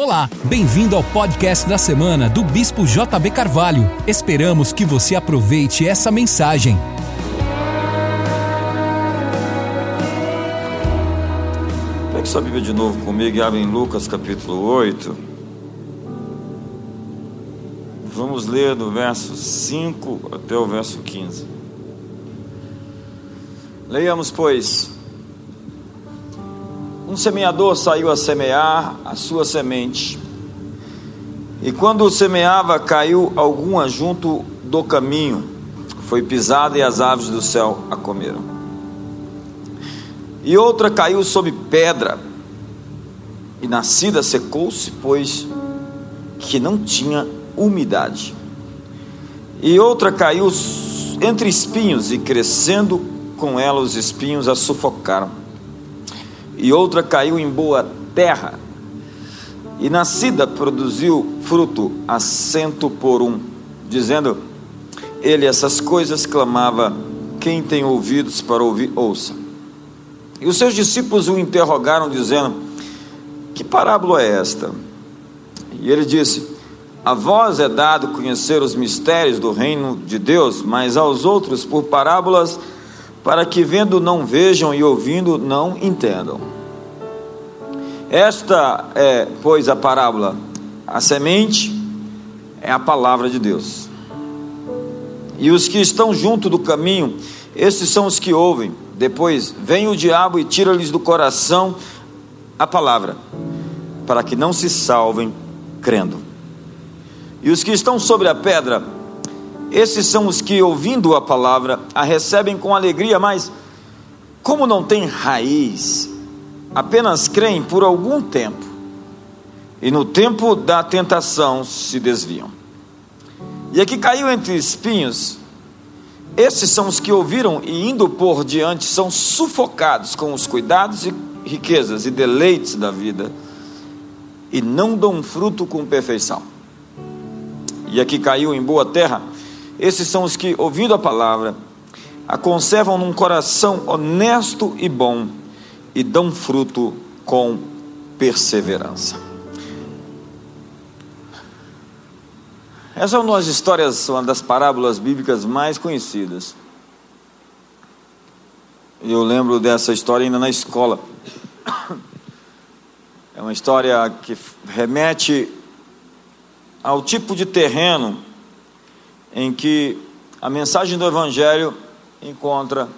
Olá, bem-vindo ao podcast da semana do Bispo JB Carvalho. Esperamos que você aproveite essa mensagem. Pegue sua Bíblia de novo comigo e abre em Lucas capítulo 8. Vamos ler do verso 5 até o verso 15. Leiamos, pois. Semeador saiu a semear a sua semente. E quando semeava, caiu alguma junto do caminho, foi pisada e as aves do céu a comeram. E outra caiu sobre pedra, e nascida secou-se, pois que não tinha umidade. E outra caiu entre espinhos, e crescendo com ela os espinhos a sufocaram e outra caiu em boa terra, e nascida produziu fruto a cento por um, dizendo: Ele essas coisas clamava: Quem tem ouvidos para ouvir, ouça. E os seus discípulos o interrogaram, dizendo: Que parábola é esta? E ele disse: A vós é dado conhecer os mistérios do reino de Deus, mas aos outros por parábolas para que vendo não vejam e ouvindo não entendam. Esta é, pois, a parábola. A semente é a palavra de Deus. E os que estão junto do caminho, esses são os que ouvem. Depois vem o diabo e tira-lhes do coração a palavra, para que não se salvem crendo. E os que estão sobre a pedra, esses são os que, ouvindo a palavra, a recebem com alegria, mas, como não tem raiz, apenas creem por algum tempo, e no tempo da tentação se desviam. E aqui caiu entre espinhos, esses são os que ouviram e, indo por diante, são sufocados com os cuidados e riquezas e deleites da vida, e não dão fruto com perfeição. E aqui caiu em boa terra, esses são os que, ouvindo a palavra, a conservam num coração honesto e bom, e dão fruto com perseverança. Essa é uma das histórias, uma das parábolas bíblicas mais conhecidas. Eu lembro dessa história ainda na escola. É uma história que remete ao tipo de terreno em que a mensagem do Evangelho encontra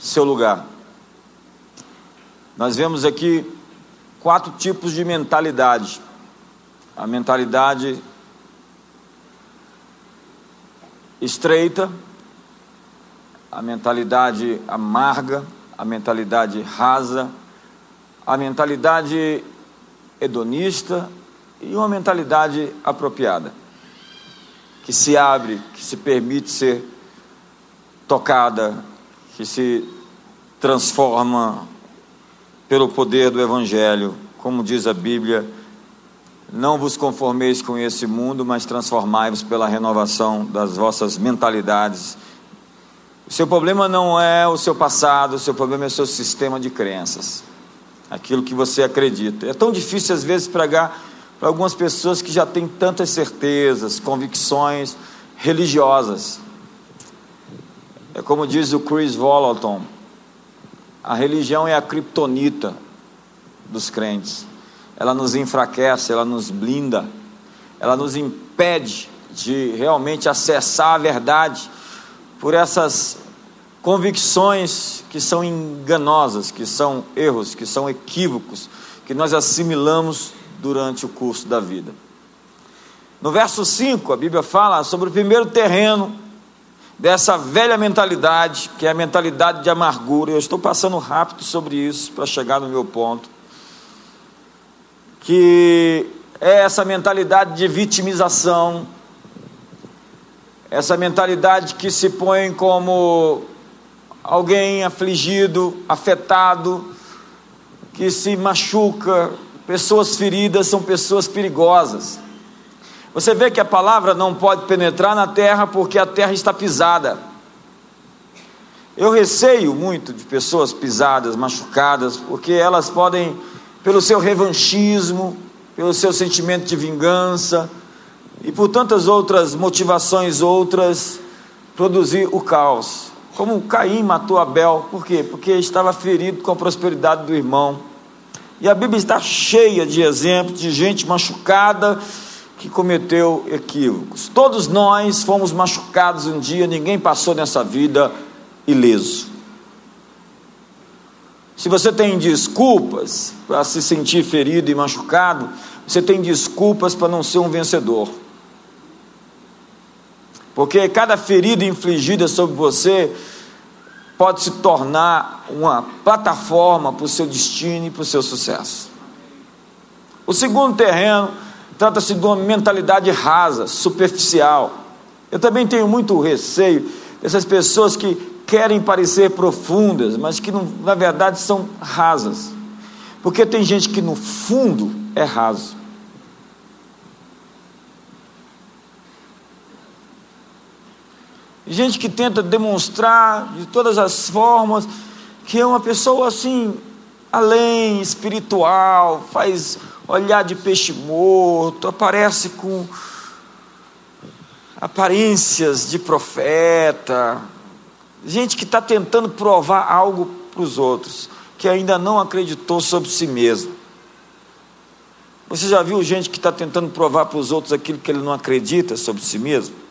seu lugar. Nós vemos aqui quatro tipos de mentalidade. A mentalidade estreita, a mentalidade amarga, a mentalidade rasa, a mentalidade hedonista e uma mentalidade apropriada, que se abre, que se permite ser tocada, que se transforma pelo poder do Evangelho, como diz a Bíblia, não vos conformeis com esse mundo, mas transformai-vos pela renovação das vossas mentalidades. O seu problema não é o seu passado, o seu problema é o seu sistema de crenças, aquilo que você acredita. É tão difícil às vezes pregar para algumas pessoas que já têm tantas certezas, convicções religiosas. É como diz o Chris Volaton, a religião é a criptonita dos crentes. Ela nos enfraquece, ela nos blinda, ela nos impede de realmente acessar a verdade por essas convicções que são enganosas, que são erros, que são equívocos, que nós assimilamos durante o curso da vida. No verso 5, a Bíblia fala sobre o primeiro terreno dessa velha mentalidade, que é a mentalidade de amargura. Eu estou passando rápido sobre isso para chegar no meu ponto. Que é essa mentalidade de vitimização, essa mentalidade que se põe como alguém afligido, afetado, que se machuca. Pessoas feridas são pessoas perigosas. Você vê que a palavra não pode penetrar na terra porque a terra está pisada. Eu receio muito de pessoas pisadas, machucadas, porque elas podem, pelo seu revanchismo, pelo seu sentimento de vingança e por tantas outras motivações outras, produzir o caos. Como Caim matou Abel, por quê? Porque estava ferido com a prosperidade do irmão. E a Bíblia está cheia de exemplos de gente machucada que cometeu equívocos. Todos nós fomos machucados um dia, ninguém passou nessa vida ileso. Se você tem desculpas para se sentir ferido e machucado, você tem desculpas para não ser um vencedor. Porque cada ferida infligida sobre você pode se tornar uma plataforma para o seu destino e para o seu sucesso. O segundo terreno trata-se de uma mentalidade rasa, superficial. Eu também tenho muito receio dessas pessoas que querem parecer profundas, mas que não, na verdade são rasas. Porque tem gente que no fundo é raso. Gente que tenta demonstrar de todas as formas que é uma pessoa assim, além, espiritual, faz olhar de peixe morto, aparece com aparências de profeta, gente que está tentando provar algo para os outros, que ainda não acreditou sobre si mesmo. Você já viu gente que está tentando provar para os outros aquilo que ele não acredita sobre si mesmo?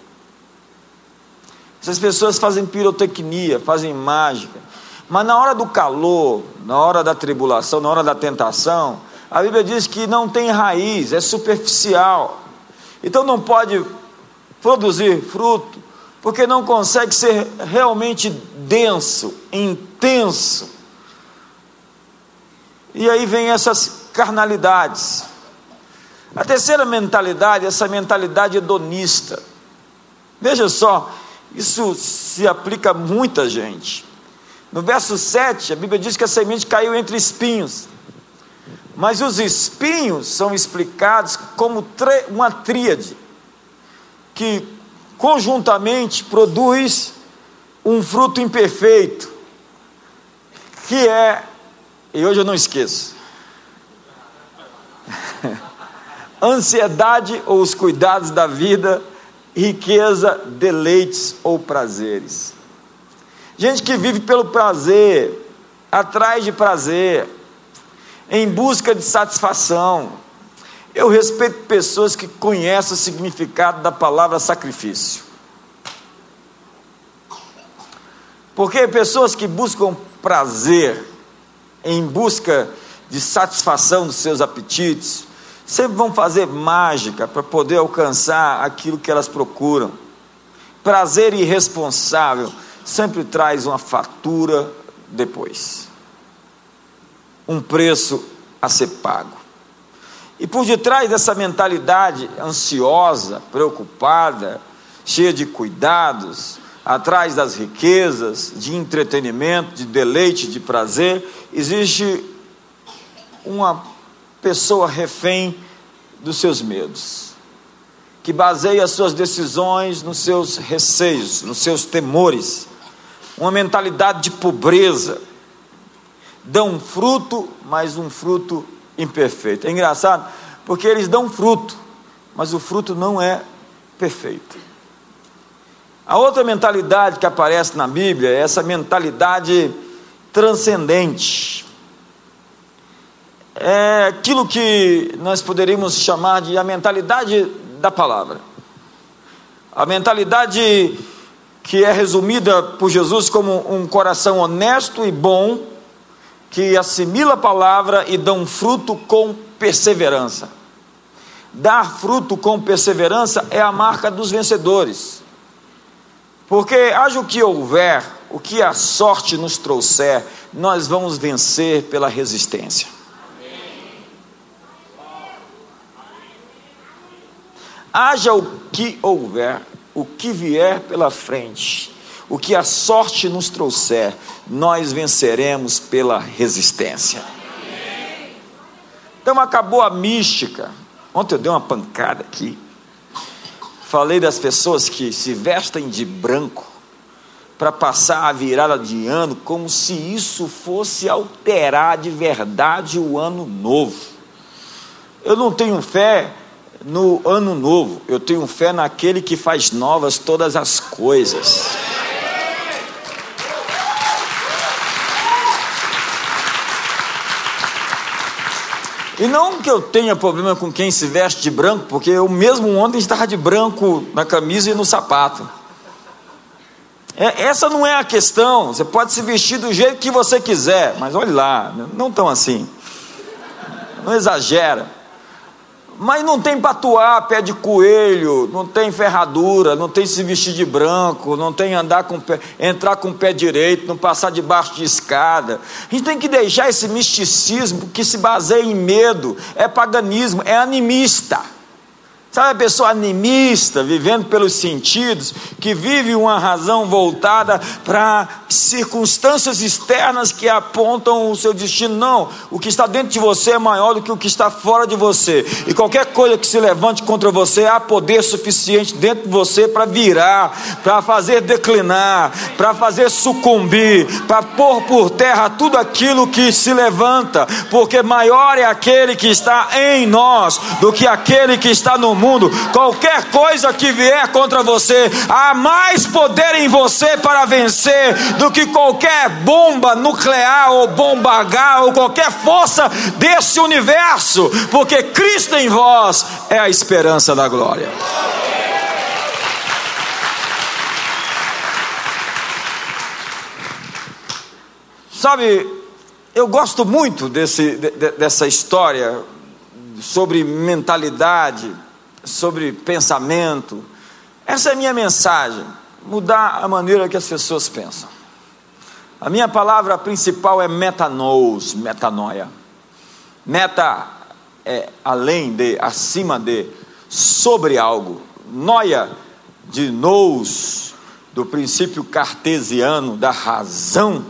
Essas pessoas fazem pirotecnia, fazem mágica, mas na hora do calor, na hora da tribulação, na hora da tentação, a Bíblia diz que não tem raiz, é superficial. Então não pode produzir fruto, porque não consegue ser realmente denso, intenso. E aí vem essas carnalidades. A terceira mentalidade, essa mentalidade hedonista. Veja só, isso se aplica a muita gente. No verso 7, a Bíblia diz que a semente caiu entre espinhos. Mas os espinhos são explicados como uma tríade, que conjuntamente produz um fruto imperfeito, que é, e hoje eu não esqueço, ansiedade ou os cuidados da vida, riqueza, deleites ou prazeres. Gente que vive pelo prazer, atrás de prazer, em busca de satisfação, eu respeito pessoas que conhecem o significado da palavra sacrifício. Porque pessoas que buscam prazer, em busca de satisfação dos seus apetites, sempre vão fazer mágica para poder alcançar aquilo que elas procuram. Prazer irresponsável sempre traz uma fatura depois, um preço a ser pago. E por detrás dessa mentalidade ansiosa, preocupada, cheia de cuidados, atrás das riquezas, de entretenimento, de deleite, de prazer, existe uma pessoa refém dos seus medos, que baseia as suas decisões nos seus receios, nos seus temores, uma mentalidade de pobreza, dão fruto, mas um fruto imperfeito. É engraçado, porque eles dão fruto, mas o fruto não é perfeito. A outra mentalidade que aparece na Bíblia é essa mentalidade transcendente. É aquilo que nós poderíamos chamar de a mentalidade da palavra. A mentalidade que é resumida por Jesus como um coração honesto e bom, que assimila a palavra e dão fruto com perseverança. Dar fruto com perseverança é a marca dos vencedores. Porque haja o que houver, o que a sorte nos trouxer, nós vamos vencer pela resistência. Haja o que houver, o que vier pela frente, o que a sorte nos trouxer, nós venceremos pela resistência. Então acabou a mística. Ontem eu dei uma pancada aqui. Falei das pessoas que se vestem de branco para passar a virada de ano como se isso fosse alterar de verdade o ano novo. Eu não tenho fé no ano novo, eu tenho fé naquele que faz novas todas as coisas. E não que eu tenha problema com quem se veste de branco, porque eu mesmo ontem estava de branco na camisa e no sapato. É, essa não é a questão. Você pode se vestir do jeito que você quiser, mas olhe lá, não tão assim. Não exagera. Mas não tem patuar pé de coelho, não tem ferradura, não tem se vestir de branco, não tem andar com pé, entrar com o pé direito, não passar debaixo de escada. A gente tem que deixar esse misticismo que se baseia em medo, é paganismo, é animista. Sabe a pessoa animista, vivendo pelos sentidos, que vive uma razão voltada para circunstâncias externas que apontam o seu destino? Não, o que está dentro de você é maior do que o que está fora de você. E qualquer coisa que se levante contra você, há poder suficiente dentro de você para virar, para fazer declinar, para fazer sucumbir, para pôr por terra tudo aquilo que se levanta, porque maior é aquele que está em nós do que aquele que está no mundo mundo, qualquer coisa que vier contra você, há mais poder em você para vencer do que qualquer bomba nuclear ou bomba H ou qualquer força desse universo, porque Cristo em vós é a esperança da glória. Sabe, eu gosto muito desse, de, dessa história sobre mentalidade, sobre pensamento. Essa é a minha mensagem: mudar a maneira que as pessoas pensam. A minha palavra principal é metanous, metanoia. Meta é além de, acima de, sobre algo. Noia de nous, do princípio cartesiano da razão,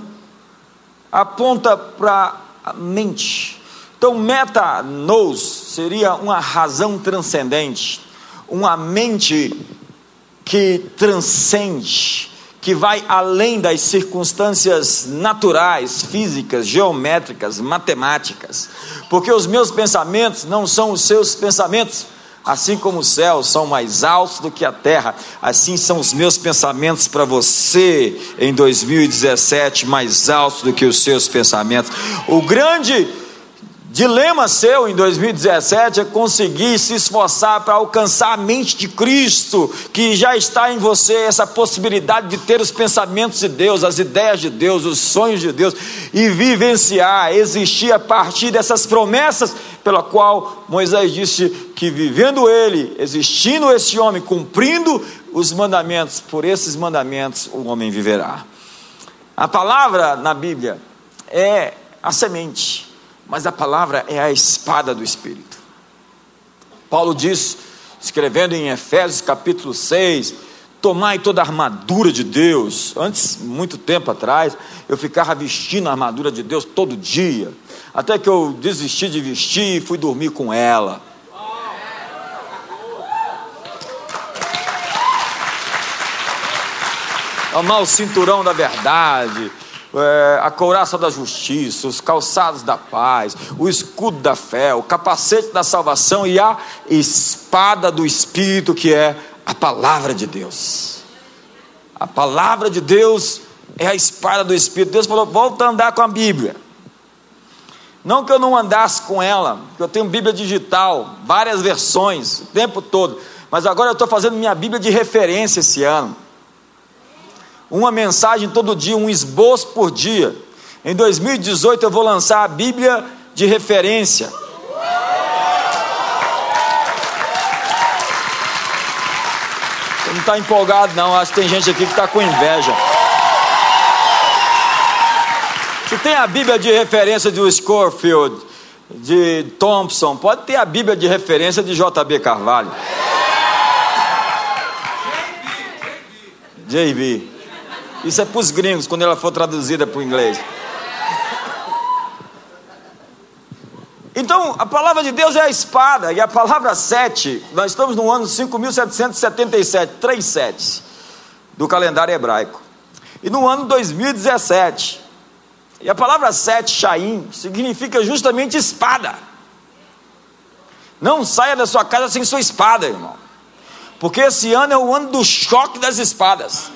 aponta para a mente então, meta-nous seria uma razão transcendente, uma mente que transcende, que vai além das circunstâncias naturais, físicas, geométricas, matemáticas, porque os meus pensamentos não são os seus pensamentos. Assim como os céus são mais altos do que a terra, assim são os meus pensamentos para você em 2017, mais altos do que os seus pensamentos. O grande Dilema seu em 2017 é conseguir se esforçar para alcançar a mente de Cristo, que já está em você, essa possibilidade de ter os pensamentos de Deus, as ideias de Deus, os sonhos de Deus, e vivenciar, existir a partir dessas promessas, pela qual Moisés disse que vivendo ele, existindo esse homem, cumprindo os mandamentos, por esses mandamentos o homem viverá. A palavra na Bíblia é a semente mas a palavra é a espada do Espírito. Paulo diz, escrevendo em Efésios capítulo 6, tomai toda a armadura de Deus. Antes, muito tempo atrás, eu ficava vestindo a armadura de Deus todo dia, até que eu desisti de vestir e fui dormir com ela. Amar o cinturão da verdade, é, a couraça da justiça, os calçados da paz, o escudo da fé, o capacete da salvação e a espada do Espírito, que é a palavra de Deus. A palavra de Deus é a espada do Espírito. Deus falou: volta a andar com a Bíblia. Não que eu não andasse com ela, porque eu tenho Bíblia digital, várias versões, o tempo todo. Mas agora eu estou fazendo minha Bíblia de referência esse ano uma mensagem todo dia, um esboço por dia. Em 2018 eu vou lançar a Bíblia de referência. Você não está empolgado, não. Acho que tem gente aqui que está com inveja. Se tem a Bíblia de referência de Scorfield, de Thompson, pode ter a Bíblia de referência de J.B. Carvalho. JB. Isso é para os gringos, quando ela for traduzida para o inglês. Então, a palavra de Deus é a espada, e a palavra sete, nós estamos no ano 5777, 37, do calendário hebraico. E no ano 2017, e a palavra sete, Shaim, significa justamente espada. Não saia da sua casa sem sua espada, irmão. Porque esse ano é o ano do choque das espadas.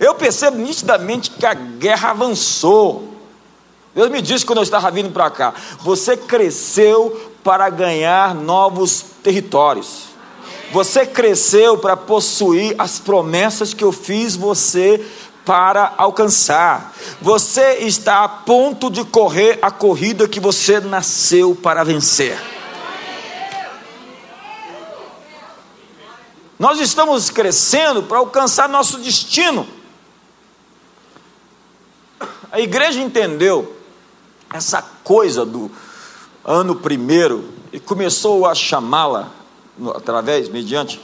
Eu percebo nitidamente que a guerra avançou. Deus me disse quando eu estava vindo para cá: você cresceu para ganhar novos territórios. Você cresceu para possuir as promessas que eu fiz você para alcançar. Você está a ponto de correr a corrida que você nasceu para vencer. Nós estamos crescendo para alcançar nosso destino. A igreja entendeu essa coisa do ano primeiro e começou a chamá-la através, mediante,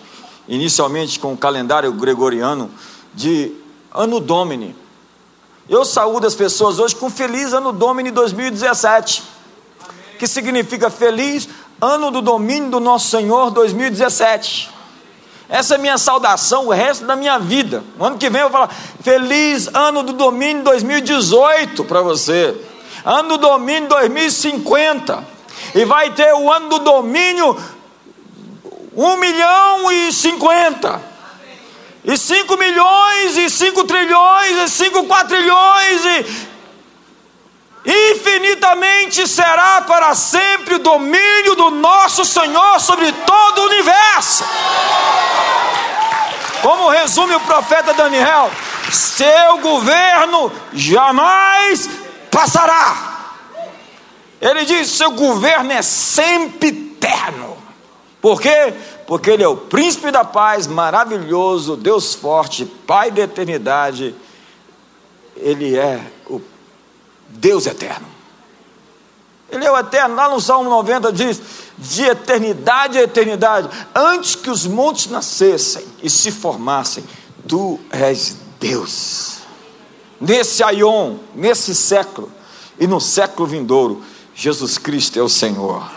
inicialmente com o calendário gregoriano, de Ano Domini. Eu saúdo as pessoas hoje com Feliz Ano Domini 2017, que significa Feliz Ano do Domínio do Nosso Senhor 2017. Essa é minha saudação o resto da minha vida. O ano que vem eu vou falar feliz ano do domínio 2018 para você. Ano do domínio 2050. E vai ter o ano do domínio 1 milhão e 50. E 5 milhões, e 5 trilhões, e 5 quatrilhões, e infinitamente será para sempre o domínio do nosso Senhor sobre todo o universo. Como resume o profeta Daniel, seu governo jamais passará. Ele diz: seu governo é sempre eterno. Por quê? Porque ele é o príncipe da paz, maravilhoso, Deus forte, Pai da eternidade. Ele é o Deus eterno. Ele é o eterno. Lá no Salmo 90 diz: de eternidade a eternidade, antes que os montes nascessem e se formassem, tu és Deus. Nesse aion, nesse século e no século vindouro, Jesus Cristo é o Senhor.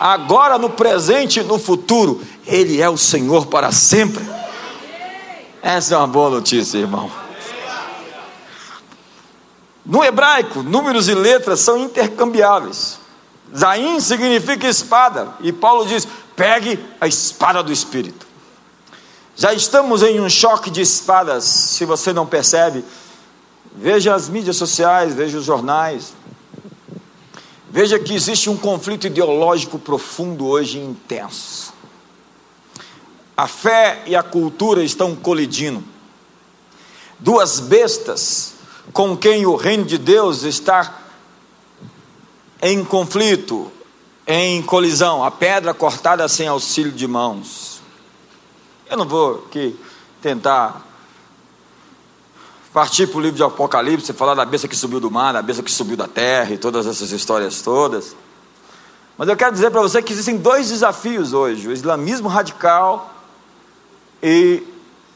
Agora, no presente e no futuro, Ele é o Senhor para sempre. Essa é uma boa notícia, irmão. No hebraico, números e letras são intercambiáveis. Zaim significa espada, e Paulo diz: pegue a espada do Espírito. Já estamos em um choque de espadas, se você não percebe. Veja as mídias sociais, veja os jornais. Veja que existe um conflito ideológico profundo hoje intenso. A fé e a cultura estão colidindo. Duas bestas com quem o reino de Deus está em conflito, em colisão, a pedra cortada sem auxílio de mãos. Eu não vou aqui tentar partir para o livro de Apocalipse, falar da besta que subiu do mar, da besta que subiu da terra e todas essas histórias todas. Mas eu quero dizer para você que existem dois desafios hoje: o islamismo radical e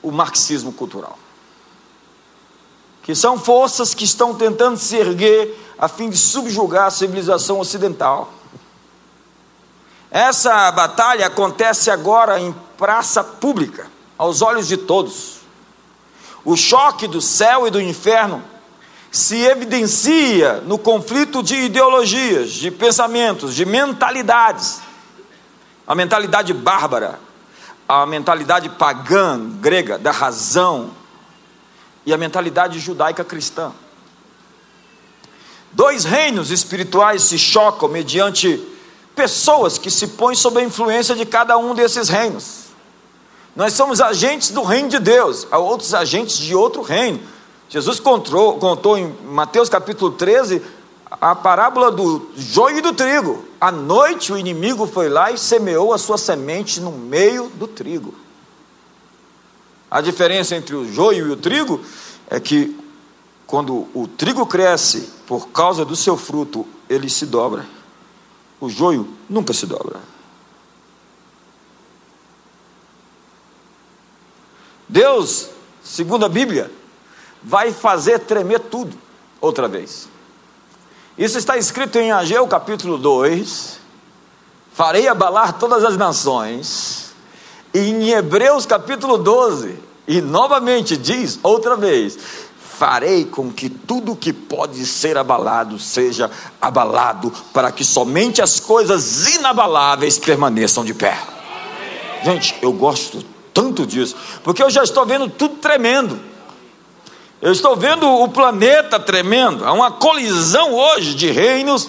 o marxismo cultural que são forças que estão tentando se erguer a fim de subjugar a civilização ocidental. Essa batalha acontece agora em praça pública, aos olhos de todos. O choque do céu e do inferno se evidencia no conflito de ideologias, de pensamentos, de mentalidades. A mentalidade bárbara, a mentalidade pagã grega da razão, e a mentalidade judaica cristã. Dois reinos espirituais se chocam mediante pessoas que se põem sob a influência de cada um desses reinos. Nós somos agentes do reino de Deus, há outros agentes de outro reino. Jesus contou, contou em Mateus capítulo 13 a parábola do joio e do trigo. À noite o inimigo foi lá e semeou a sua semente no meio do trigo. A diferença entre o joio e o trigo é que quando o trigo cresce por causa do seu fruto, ele se dobra. O joio nunca se dobra. Deus, segundo a Bíblia, vai fazer tremer tudo outra vez. Isso está escrito em Ageu capítulo 2. Farei abalar todas as nações e em Hebreus capítulo 12, e novamente diz outra vez: farei com que tudo que pode ser abalado seja abalado, para que somente as coisas inabaláveis permaneçam de pé. Gente, eu gosto tanto disso, porque eu já estou vendo tudo tremendo. Eu estou vendo o planeta tremendo. Há uma colisão hoje de reinos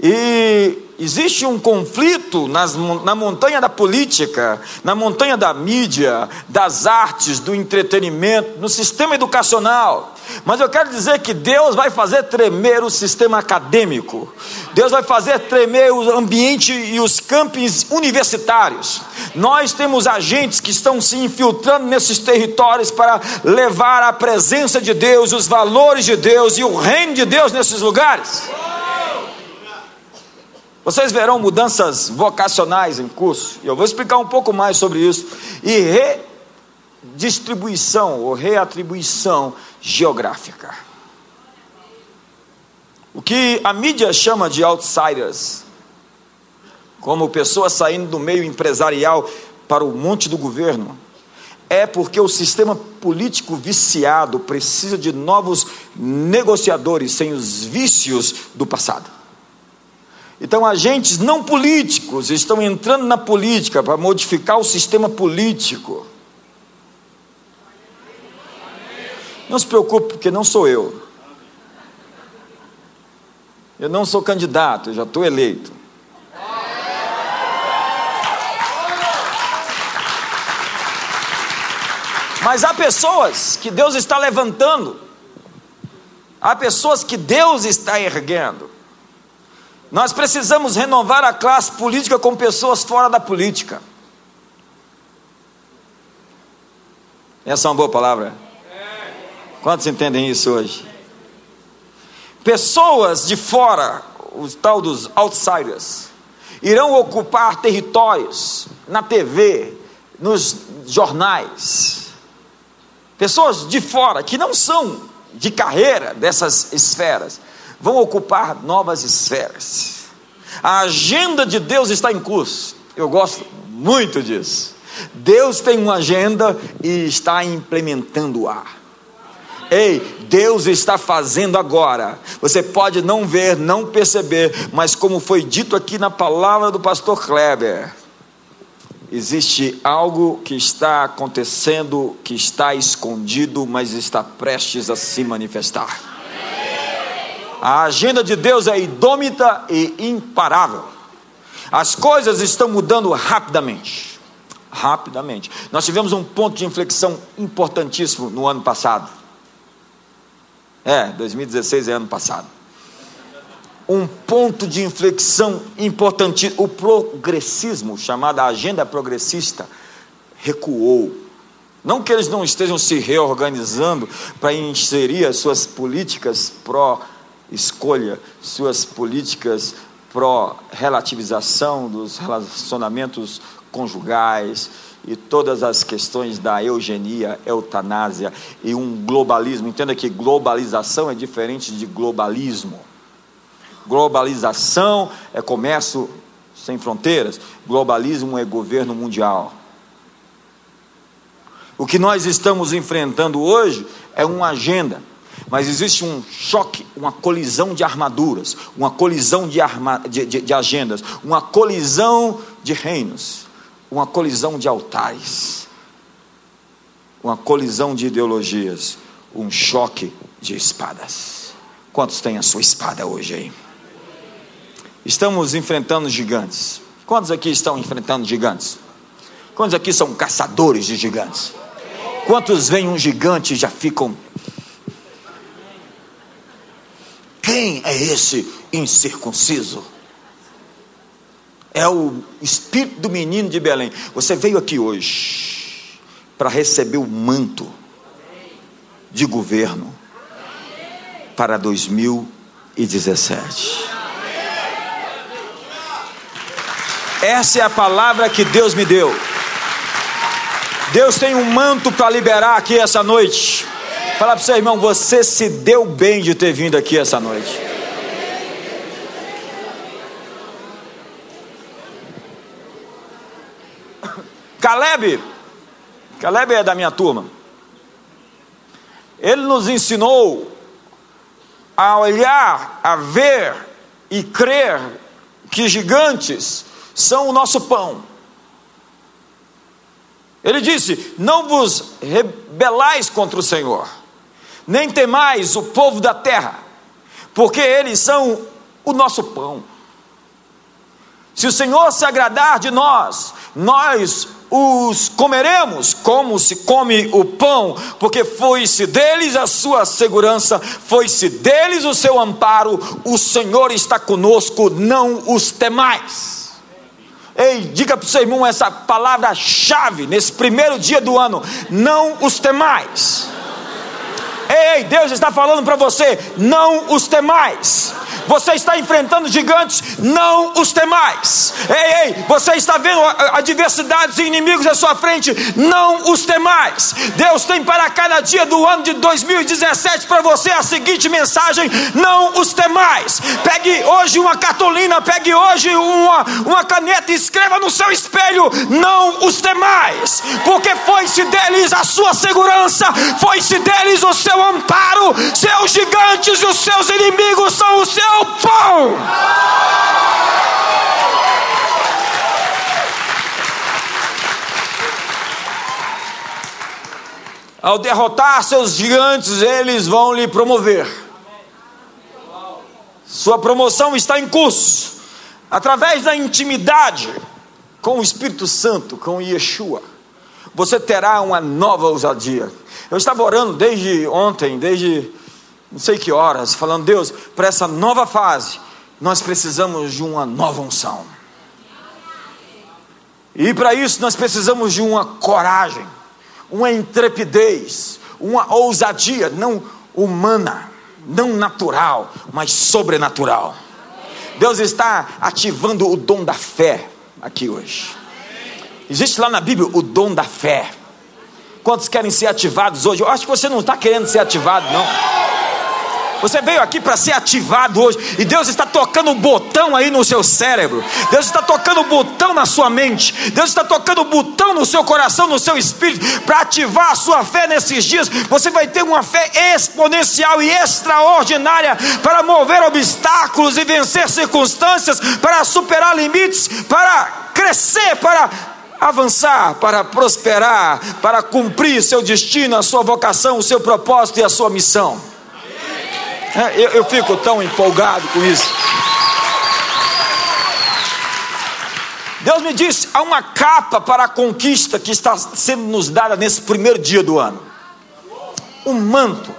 e existe um conflito nas, na montanha da política, na montanha da mídia, das artes, do entretenimento, no sistema educacional. Mas eu quero dizer que Deus vai fazer tremer o sistema acadêmico, Deus vai fazer tremer o ambiente e os campos universitários. Nós temos agentes que estão se infiltrando nesses territórios para levar a presença de Deus, os valores de Deus e o reino de Deus nesses lugares. Vocês verão mudanças vocacionais em curso, e eu vou explicar um pouco mais sobre isso, e redistribuição ou reatribuição geográfica. O que a mídia chama de outsiders, como pessoas saindo do meio empresarial para o monte do governo, é porque o sistema político viciado precisa de novos negociadores sem os vícios do passado. Então, agentes não políticos estão entrando na política para modificar o sistema político. Não se preocupe, porque não sou eu. Eu não sou candidato, eu já estou eleito. Mas há pessoas que Deus está levantando, há pessoas que Deus está erguendo. Nós precisamos renovar a classe política com pessoas fora da política. Essa é uma boa palavra. Quantos entendem isso hoje? Pessoas de fora, os tal dos outsiders, irão ocupar territórios na TV, nos jornais. Pessoas de fora que não são de carreira dessas esferas, vão ocupar novas esferas. A agenda de Deus está em curso. Eu gosto muito disso. Deus tem uma agenda e está implementando-a. Ei, Deus está fazendo agora. Você pode não ver, não perceber, mas como foi dito aqui na palavra do pastor Kleber, existe algo que está acontecendo, que está escondido, mas está prestes a se manifestar. A agenda de Deus é idômita e imparável. As coisas estão mudando rapidamente. Rapidamente. Nós tivemos um ponto de inflexão importantíssimo no ano passado. É, 2016 é ano passado. Um ponto de inflexão importantíssimo. O progressismo, chamada agenda progressista, recuou. Não que eles não estejam se reorganizando para inserir as suas políticas pró escolha suas políticas pró-relativização dos relacionamentos conjugais e todas as questões da eugenia, eutanásia e um globalismo. Entenda que globalização é diferente de globalismo. Globalização é comércio sem fronteiras, globalismo é governo mundial. O que nós estamos enfrentando hoje é uma agenda mas existe um choque, uma colisão de armaduras, uma colisão de, arma, de, de, de agendas, uma colisão de reinos, uma colisão de altares, uma colisão de ideologias, um choque de espadas. Quantos têm a sua espada hoje aí? Estamos enfrentando gigantes. Quantos aqui estão enfrentando gigantes? Quantos aqui são caçadores de gigantes? Quantos veem um gigante e já ficam Quem é esse incircunciso? É o espírito do menino de Belém. Você veio aqui hoje para receber o manto de governo para 2017. Essa é a palavra que Deus me deu. Deus tem um manto para liberar aqui essa noite. Fala para o seu irmão, você se deu bem de ter vindo aqui essa noite. Caleb, Caleb é da minha turma. Ele nos ensinou a olhar, a ver e crer que gigantes são o nosso pão. Ele disse: Não vos rebelais contra o Senhor, nem temais o povo da terra, porque eles são o nosso pão. Se o Senhor se agradar de nós, nós os comeremos como se come o pão, porque foi-se deles a sua segurança, foi-se deles o seu amparo, o Senhor está conosco, não os temais. Ei, diga para o seu irmão essa palavra-chave nesse primeiro dia do ano: não os temais. Ei, Deus está falando para você: não os temais. Você está enfrentando gigantes, não os temais. Ei, ei, você está vendo adversidades e inimigos à sua frente, não os temais. Deus tem para cada dia do ano de 2017 para você a seguinte mensagem: não os temais. Pegue hoje uma cartolina, pegue hoje uma, uma caneta e escreva no seu espelho: não os temais, porque foi-se deles a sua segurança, foi-se deles o seu amparo, seus gigantes e os seus inimigos são o seu pão. Ao derrotar seus gigantes, eles vão lhe promover. Sua promoção está em curso. Através da intimidade com o Espírito Santo, com Yeshua, você terá uma nova ousadia. Eu estava orando desde ontem, desde não sei que horas, falando, Deus, para essa nova fase, nós precisamos de uma nova unção. E para isso nós precisamos de uma coragem, uma intrepidez, uma ousadia, não humana, não natural, mas sobrenatural. Deus está ativando o dom da fé aqui hoje. Existe lá na Bíblia o dom da fé. Quantos querem ser ativados hoje? Eu acho que você não está querendo ser ativado, não. Você veio aqui para ser ativado hoje. E Deus está tocando um botão aí no seu cérebro. Deus está tocando um botão na sua mente. Deus está tocando um botão no seu coração, no seu espírito, para ativar a sua fé nesses dias. Você vai ter uma fé exponencial e extraordinária para mover obstáculos e vencer circunstâncias, para superar limites, para crescer, para avançar, para prosperar, para cumprir seu destino, a sua vocação, o seu propósito e a sua missão. É, eu, eu fico tão empolgado com isso. Deus me disse: há uma capa para a conquista que está sendo nos dada nesse primeiro dia do ano. Um manto.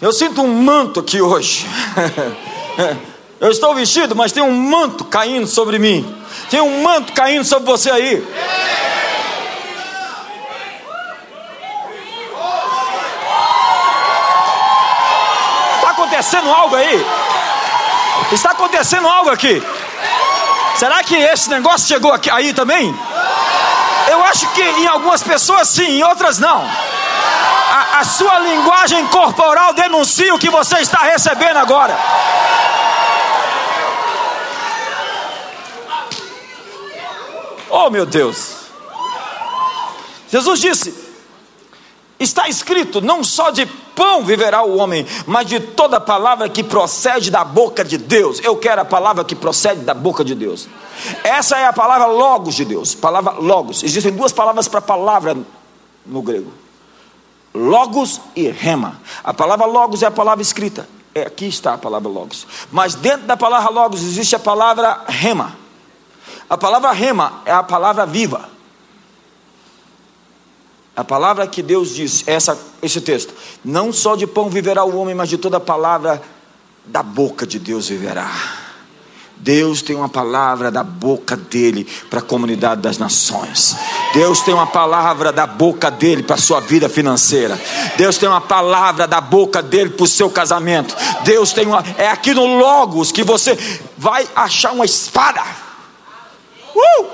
Eu sinto um manto aqui hoje. Eu estou vestido, mas tem um manto caindo sobre mim. Tem um manto caindo sobre você aí. acontecendo algo aí? Está acontecendo algo aqui? Será que esse negócio chegou aqui, aí também? Eu acho que em algumas pessoas sim, em outras não. A, a sua linguagem corporal denuncia o que você está recebendo agora. Oh meu Deus! Jesus disse: Está escrito: não só de pão viverá o homem, mas de toda palavra que procede da boca de Deus. Eu quero a palavra que procede da boca de Deus. Essa é a palavra logos de Deus. Palavra logos. Existem duas palavras para palavra no grego: logos e rema. A palavra logos é a palavra escrita. É, aqui está a palavra logos. Mas dentro da palavra logos existe a palavra rema. A palavra rema é a palavra viva. A palavra que Deus diz, essa, esse texto: não só de pão viverá o homem, mas de toda palavra da boca de Deus viverá. Deus tem uma palavra da boca dele para a comunidade das nações. Deus tem uma palavra da boca dele para a sua vida financeira. Deus tem uma palavra da boca dele para o seu casamento. Deus tem uma. É aqui no Logos que você vai achar uma espada Uh! uh!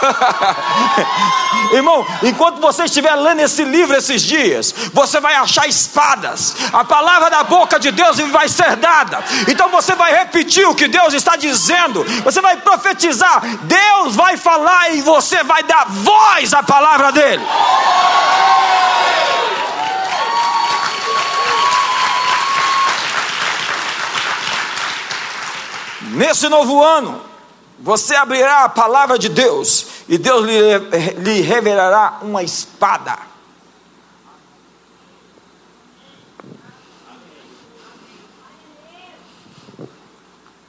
Irmão, enquanto você estiver lendo esse livro esses dias, você vai achar espadas. A palavra da boca de Deus vai ser dada. Então você vai repetir o que Deus está dizendo. Você vai profetizar. Deus vai falar e você vai dar voz à palavra dele. Nesse novo ano, você abrirá a palavra de Deus e Deus lhe, lhe revelará uma espada.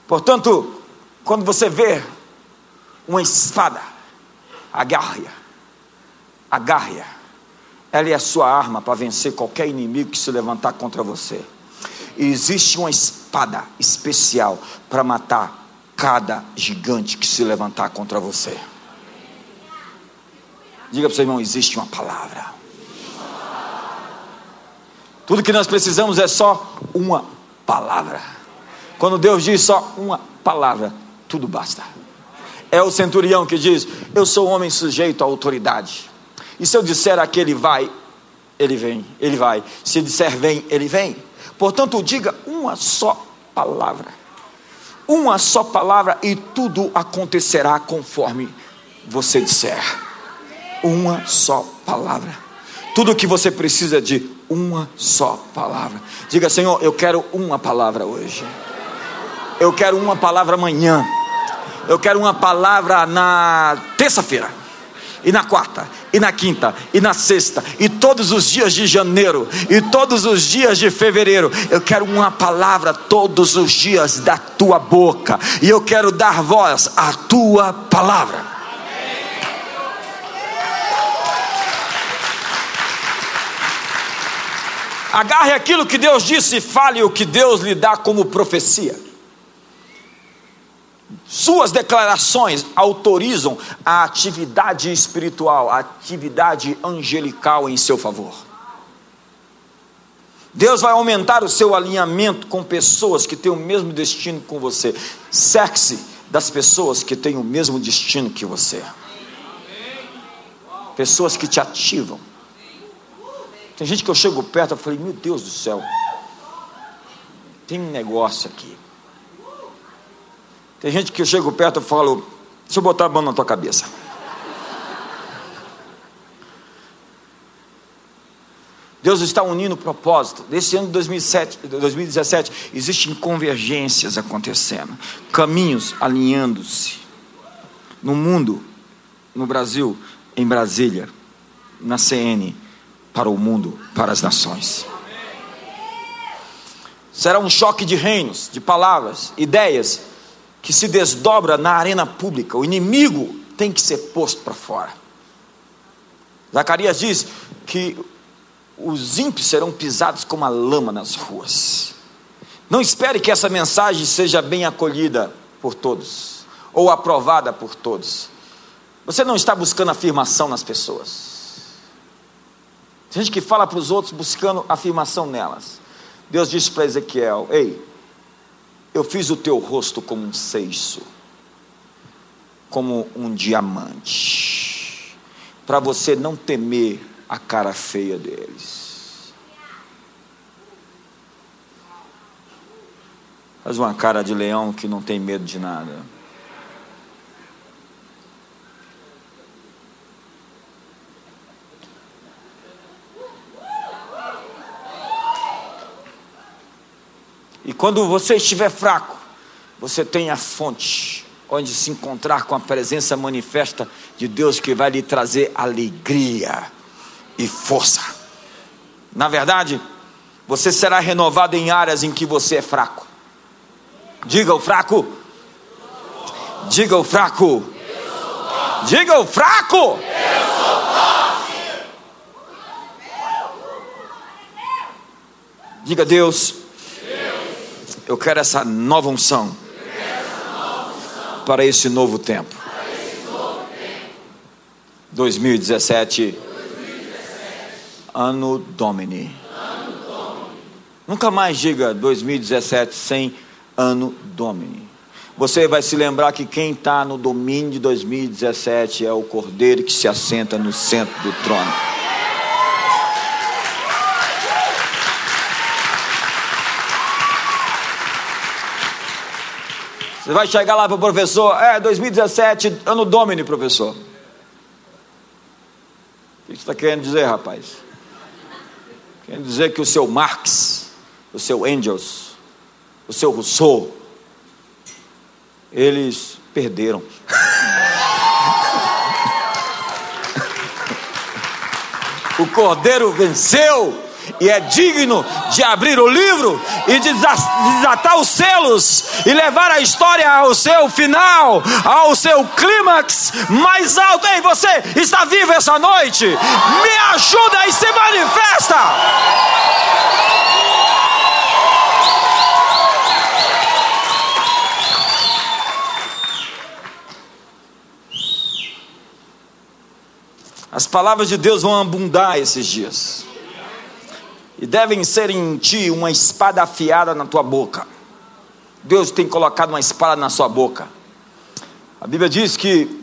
Portanto, quando você vê uma espada, agarre-a, agarre-a. Ela é a sua arma para vencer qualquer inimigo que se levantar contra você. E existe uma espada especial para matar cada gigante que se levantar contra você. Diga para o seu irmão: existe uma palavra. Tudo que nós precisamos é só uma palavra. Quando Deus diz só uma palavra, tudo basta. É o centurião que diz: Eu sou homem sujeito à autoridade. E se eu disser aquele vai, ele vem, ele vai. Se disser vem, ele vem. Portanto, diga uma só palavra uma só palavra e tudo acontecerá conforme você disser. Uma só palavra. Tudo o que você precisa de uma só palavra. Diga, Senhor, eu quero uma palavra hoje. Eu quero uma palavra amanhã. Eu quero uma palavra na terça-feira e na quarta, e na quinta, e na sexta, e todos os dias de janeiro, e todos os dias de fevereiro. Eu quero uma palavra todos os dias da tua boca, e eu quero dar voz à tua palavra. Agarre aquilo que Deus disse e fale o que Deus lhe dá como profecia. Suas declarações autorizam a atividade espiritual, a atividade angelical em seu favor. Deus vai aumentar o seu alinhamento com pessoas que têm o mesmo destino com você. Cerque-se das pessoas que têm o mesmo destino que você. Pessoas que te ativam. Tem gente que eu chego perto e falei, meu Deus do céu, tem um negócio aqui. Tem gente que eu chego perto e falo, deixa eu botar a mão na tua cabeça. Deus está unindo o propósito. Desse ano de 2007, 2017, existem convergências acontecendo, caminhos alinhando-se. No mundo, no Brasil, em Brasília, na CN, para o mundo, para as nações. Será um choque de reinos, de palavras, ideias que se desdobra na arena pública. O inimigo tem que ser posto para fora. Zacarias diz que os ímpios serão pisados como a lama nas ruas. Não espere que essa mensagem seja bem acolhida por todos ou aprovada por todos. Você não está buscando afirmação nas pessoas. Tem gente que fala para os outros buscando afirmação nelas. Deus disse para Ezequiel: Ei, eu fiz o teu rosto como um seiso, como um diamante, para você não temer a cara feia deles. Faz uma cara de leão que não tem medo de nada. E quando você estiver fraco, você tem a fonte onde se encontrar com a presença manifesta de Deus que vai lhe trazer alegria e força. Na verdade, você será renovado em áreas em que você é fraco. Diga o fraco. Diga o fraco. Diga o fraco. Diga Deus, eu quero essa nova unção, para esse novo tempo. 2017, ano Domini. Nunca mais diga 2017 sem ano Domini. Você vai se lembrar que quem está no domínio de 2017 é o Cordeiro que se assenta no centro do trono. Você vai chegar lá para o professor, é 2017, ano Domini, professor. O que você está querendo dizer, rapaz? Querendo dizer que o seu Marx, o seu Engels, o seu Rousseau, eles perderam. o cordeiro venceu e é digno de abrir o livro e de desatar os selos e levar a história ao seu final, ao seu clímax mais alto. Ei, você está vivo essa noite? Me ajuda e se manifesta. As palavras de Deus vão abundar esses dias e devem ser em ti uma espada afiada na tua boca. Deus tem colocado uma espada na sua boca. A Bíblia diz que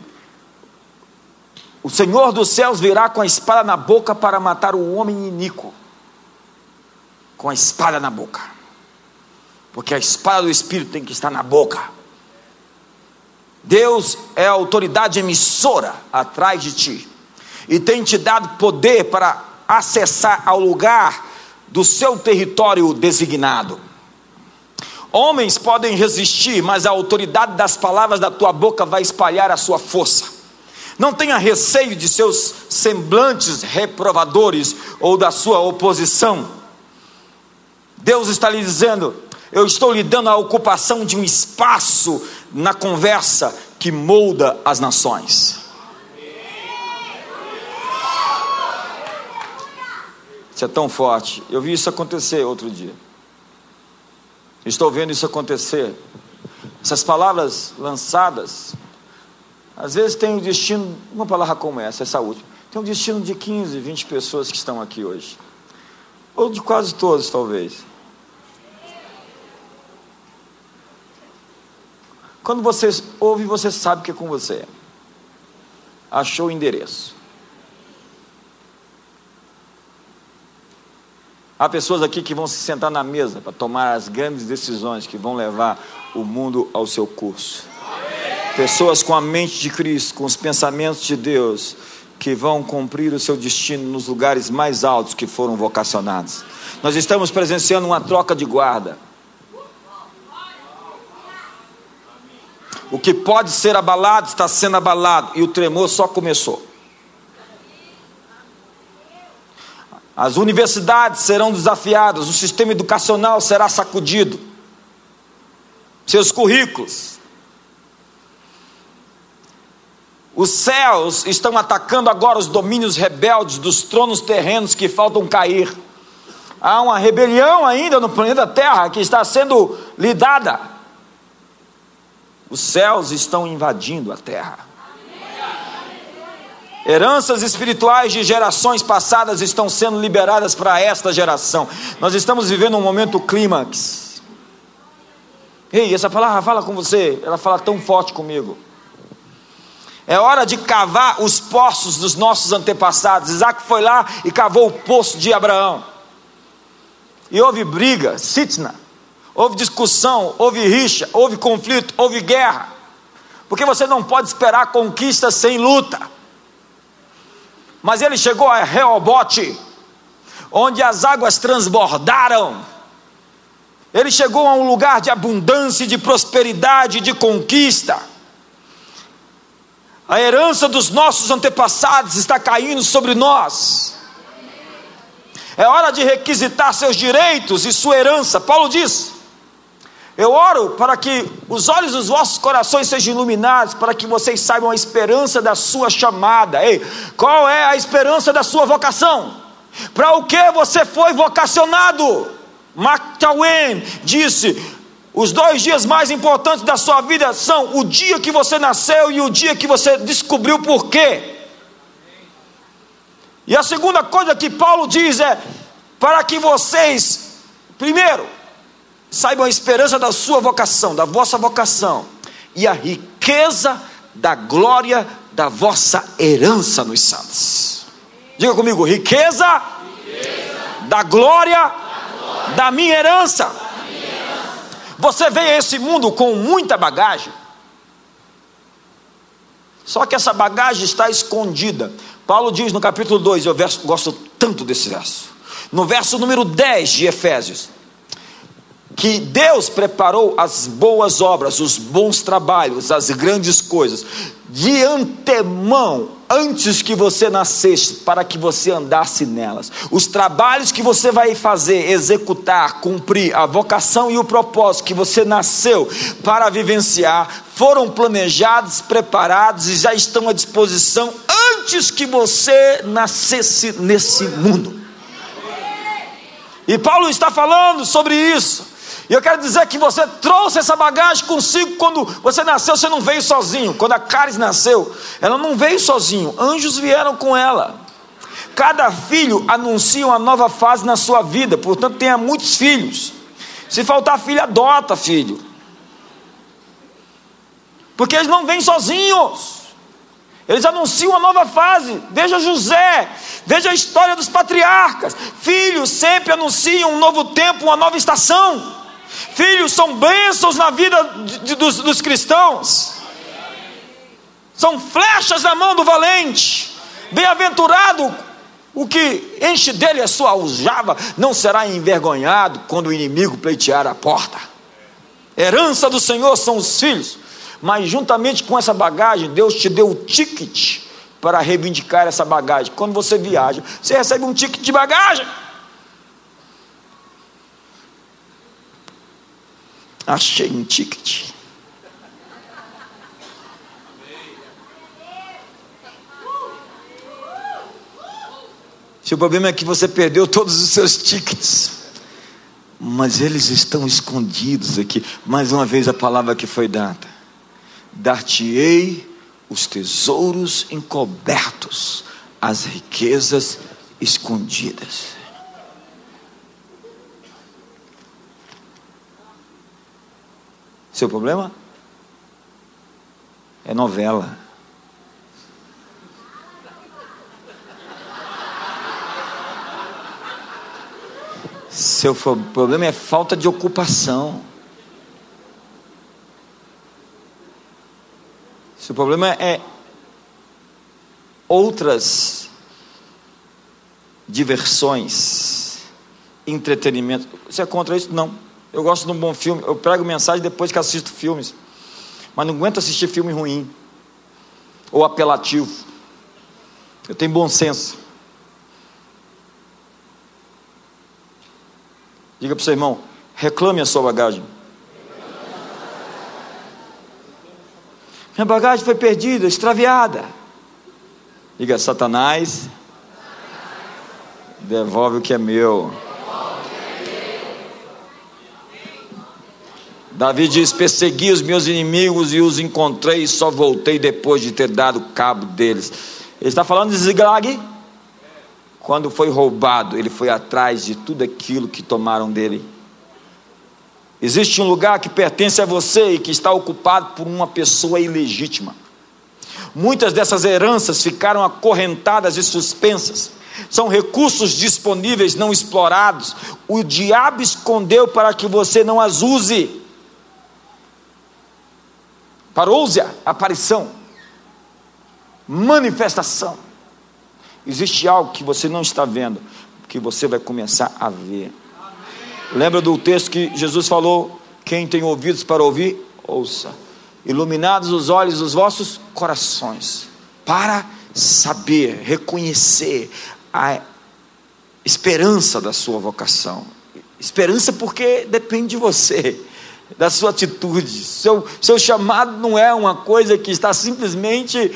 o Senhor dos céus virá com a espada na boca para matar o homem iníquo. Com a espada na boca. Porque a espada do Espírito tem que estar na boca. Deus é a autoridade emissora atrás de ti. E tem te dado poder para acessar ao lugar do seu território designado. Homens podem resistir, mas a autoridade das palavras da tua boca vai espalhar a sua força. Não tenha receio de seus semblantes reprovadores ou da sua oposição. Deus está lhe dizendo: eu estou lhe dando a ocupação de um espaço na conversa que molda as nações. Isso é tão forte. Eu vi isso acontecer outro dia. Estou vendo isso acontecer. Essas palavras lançadas, às vezes tem o destino, uma palavra como essa, essa última, tem o destino de 15, 20 pessoas que estão aqui hoje. Ou de quase todos, talvez. Quando você ouve, você sabe que é com você. Achou o endereço. Há pessoas aqui que vão se sentar na mesa para tomar as grandes decisões que vão levar o mundo ao seu curso. Pessoas com a mente de Cristo, com os pensamentos de Deus, que vão cumprir o seu destino nos lugares mais altos que foram vocacionados. Nós estamos presenciando uma troca de guarda. O que pode ser abalado está sendo abalado e o tremor só começou. As universidades serão desafiadas, o sistema educacional será sacudido, seus currículos. Os céus estão atacando agora os domínios rebeldes dos tronos terrenos que faltam cair. Há uma rebelião ainda no planeta Terra que está sendo lidada. Os céus estão invadindo a terra. Heranças espirituais de gerações passadas estão sendo liberadas para esta geração. Nós estamos vivendo um momento clímax. Ei, essa palavra fala com você, ela fala tão forte comigo. É hora de cavar os poços dos nossos antepassados. Isaac foi lá e cavou o poço de Abraão. E houve briga, sitna, houve discussão, houve rixa, houve conflito, houve guerra. Porque você não pode esperar conquista sem luta. Mas ele chegou a Reobote, onde as águas transbordaram. Ele chegou a um lugar de abundância, de prosperidade, de conquista. A herança dos nossos antepassados está caindo sobre nós. É hora de requisitar seus direitos e sua herança. Paulo diz: eu oro para que os olhos dos vossos corações sejam iluminados, para que vocês saibam a esperança da sua chamada. Ei, qual é a esperança da sua vocação? Para o que você foi vocacionado? Mark Twain disse: os dois dias mais importantes da sua vida são o dia que você nasceu e o dia que você descobriu por quê. E a segunda coisa que Paulo diz é: para que vocês, primeiro, saibam a esperança da sua vocação, da vossa vocação, e a riqueza da glória da vossa herança nos santos. Diga comigo: riqueza, riqueza. Da, glória, da glória da minha herança. Você veio a esse mundo com muita bagagem. Só que essa bagagem está escondida. Paulo diz no capítulo 2, eu gosto tanto desse verso. No verso número 10 de Efésios: que Deus preparou as boas obras, os bons trabalhos, as grandes coisas, de antemão, antes que você nascesse, para que você andasse nelas. Os trabalhos que você vai fazer, executar, cumprir, a vocação e o propósito que você nasceu para vivenciar, foram planejados, preparados e já estão à disposição antes que você nascesse nesse mundo. E Paulo está falando sobre isso. E eu quero dizer que você trouxe essa bagagem consigo quando você nasceu, você não veio sozinho. Quando a Caris nasceu, ela não veio sozinho, anjos vieram com ela. Cada filho anuncia uma nova fase na sua vida, portanto, tenha muitos filhos. Se faltar filho, adota filho. Porque eles não vêm sozinhos. Eles anunciam uma nova fase. Veja José, veja a história dos patriarcas. Filhos sempre anunciam um novo tempo, uma nova estação. Filhos são bênçãos na vida de, dos, dos cristãos. São flechas na mão do valente. Bem-aventurado o que enche dele a sua aljava, não será envergonhado quando o inimigo pleitear a porta. Herança do Senhor são os filhos mas juntamente com essa bagagem, Deus te deu o ticket para reivindicar essa bagagem. Quando você viaja, você recebe um ticket de bagagem. Achei um ticket. Seu problema é que você perdeu todos os seus tickets. Mas eles estão escondidos aqui. Mais uma vez a palavra que foi dada dar-te-ei os tesouros encobertos, as riquezas escondidas. Seu problema? É novela. Seu problema é falta de ocupação. Se o problema é outras diversões, entretenimento, você é contra isso? Não. Eu gosto de um bom filme, eu prego mensagem depois que assisto filmes, mas não aguento assistir filme ruim ou apelativo. Eu tenho bom senso. Diga para o seu irmão, reclame a sua bagagem. Minha bagagem foi perdida, extraviada. Diga, Satanás, devolve o que é meu. Davi diz: Persegui os meus inimigos e os encontrei, e só voltei depois de ter dado cabo deles. Ele está falando de Ziglag? Quando foi roubado, ele foi atrás de tudo aquilo que tomaram dele. Existe um lugar que pertence a você e que está ocupado por uma pessoa ilegítima. Muitas dessas heranças ficaram acorrentadas e suspensas. São recursos disponíveis não explorados. O diabo escondeu para que você não as use. Parousia, aparição, manifestação. Existe algo que você não está vendo, que você vai começar a ver. Lembra do texto que Jesus falou: Quem tem ouvidos para ouvir, ouça. Iluminados os olhos dos vossos corações, para saber, reconhecer a esperança da sua vocação. Esperança porque depende de você, da sua atitude. Seu, seu chamado não é uma coisa que está simplesmente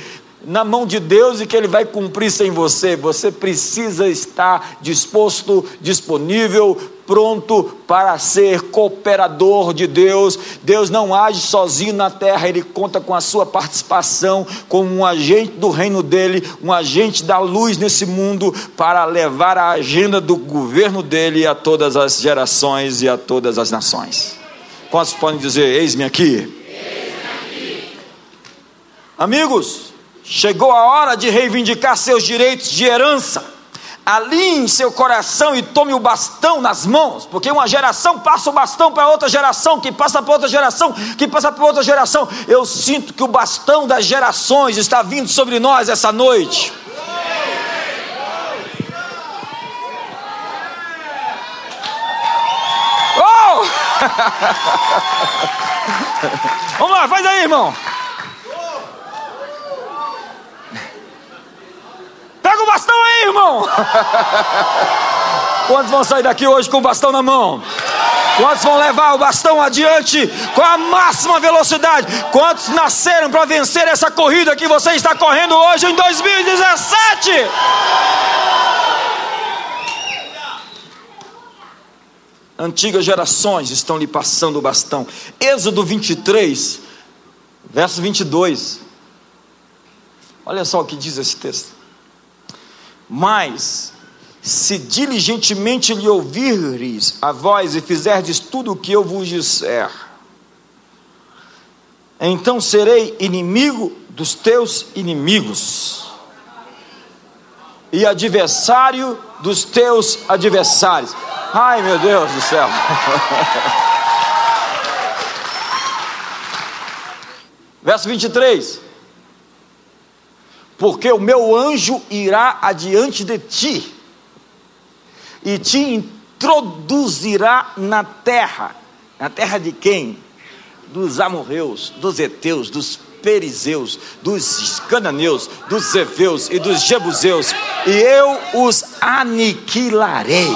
na mão de Deus e que Ele vai cumprir sem você. Você precisa estar disposto, disponível, pronto para ser cooperador de Deus. Deus não age sozinho na terra, Ele conta com a sua participação como um agente do reino dele, um agente da luz nesse mundo para levar a agenda do governo dele a todas as gerações e a todas as nações. Quantos podem dizer: Eis-me aqui? Amigos, Chegou a hora de reivindicar seus direitos de herança. Alinhe seu coração e tome o bastão nas mãos, porque uma geração passa o bastão para outra geração, que passa para outra geração, que passa para outra geração. Eu sinto que o bastão das gerações está vindo sobre nós essa noite. Oh! Vamos lá, faz aí, irmão. Pega o bastão aí, irmão. Quantos vão sair daqui hoje com o bastão na mão? Quantos vão levar o bastão adiante com a máxima velocidade? Quantos nasceram para vencer essa corrida que você está correndo hoje em 2017? Antigas gerações estão lhe passando o bastão. Êxodo 23, verso 22. Olha só o que diz esse texto. Mas se diligentemente lhe ouvires a voz e fizerdes tudo o que eu vos disser, então serei inimigo dos teus inimigos e adversário dos teus adversários. Ai meu Deus do céu. Verso 23: Porque o meu anjo irá adiante de ti e te introduzirá na terra. Na terra de quem? Dos amorreus, dos heteus, dos perizeus, dos cananeus, dos zefeus e dos jebuseus, e eu os aniquilarei.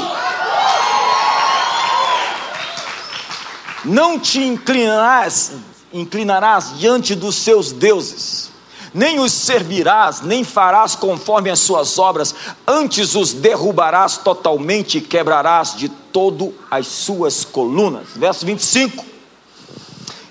Não te inclinarás, inclinarás diante dos seus deuses nem os servirás, nem farás conforme as suas obras, antes os derrubarás totalmente e quebrarás de todo as suas colunas. Verso 25.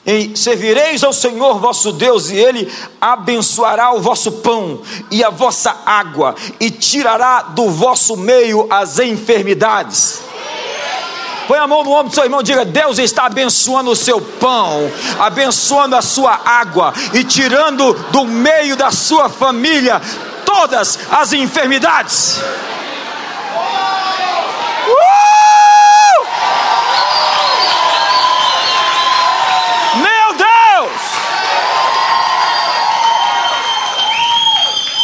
E servireis ao Senhor vosso Deus, e Ele abençoará o vosso pão e a vossa água, e tirará do vosso meio as enfermidades Põe a mão no ombro do seu irmão diga: Deus está abençoando o seu pão, abençoando a sua água e tirando do meio da sua família todas as enfermidades. Uh! Meu Deus!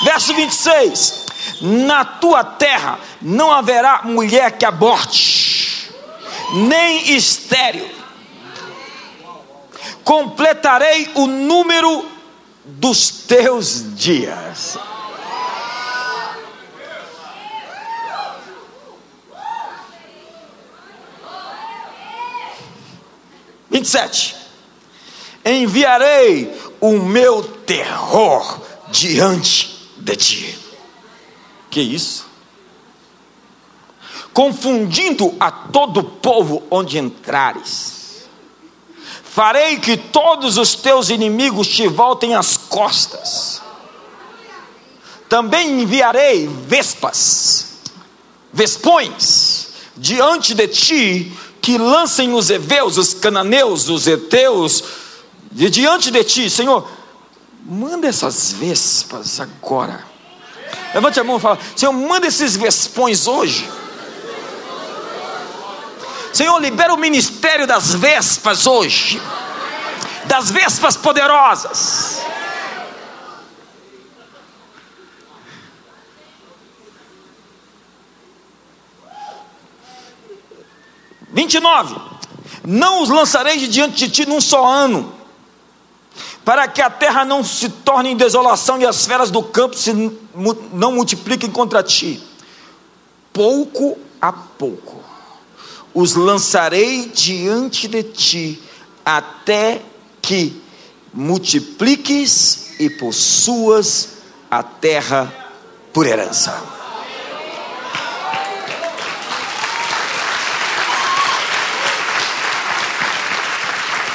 Verso 26: Na tua terra não haverá mulher que aborte nem estéril. Completarei o número dos teus dias. Vinte e sete. Enviarei o meu terror diante de ti. Que isso? Confundindo a todo povo onde entrares. Farei que todos os teus inimigos te voltem as costas. Também enviarei vespas, vespões, diante de ti, que lancem os heveus, os cananeus, os heteus, de diante de ti, Senhor, manda essas vespas agora. Levante a mão e fala: Senhor, manda esses vespões hoje Senhor, libera o ministério das vespas hoje, das vespas poderosas. Vinte e nove. Não os lançarei de diante de ti num só ano, para que a terra não se torne em desolação e as feras do campo se não multipliquem contra ti. Pouco a pouco os lançarei diante de ti, até que multipliques e possuas a terra por herança.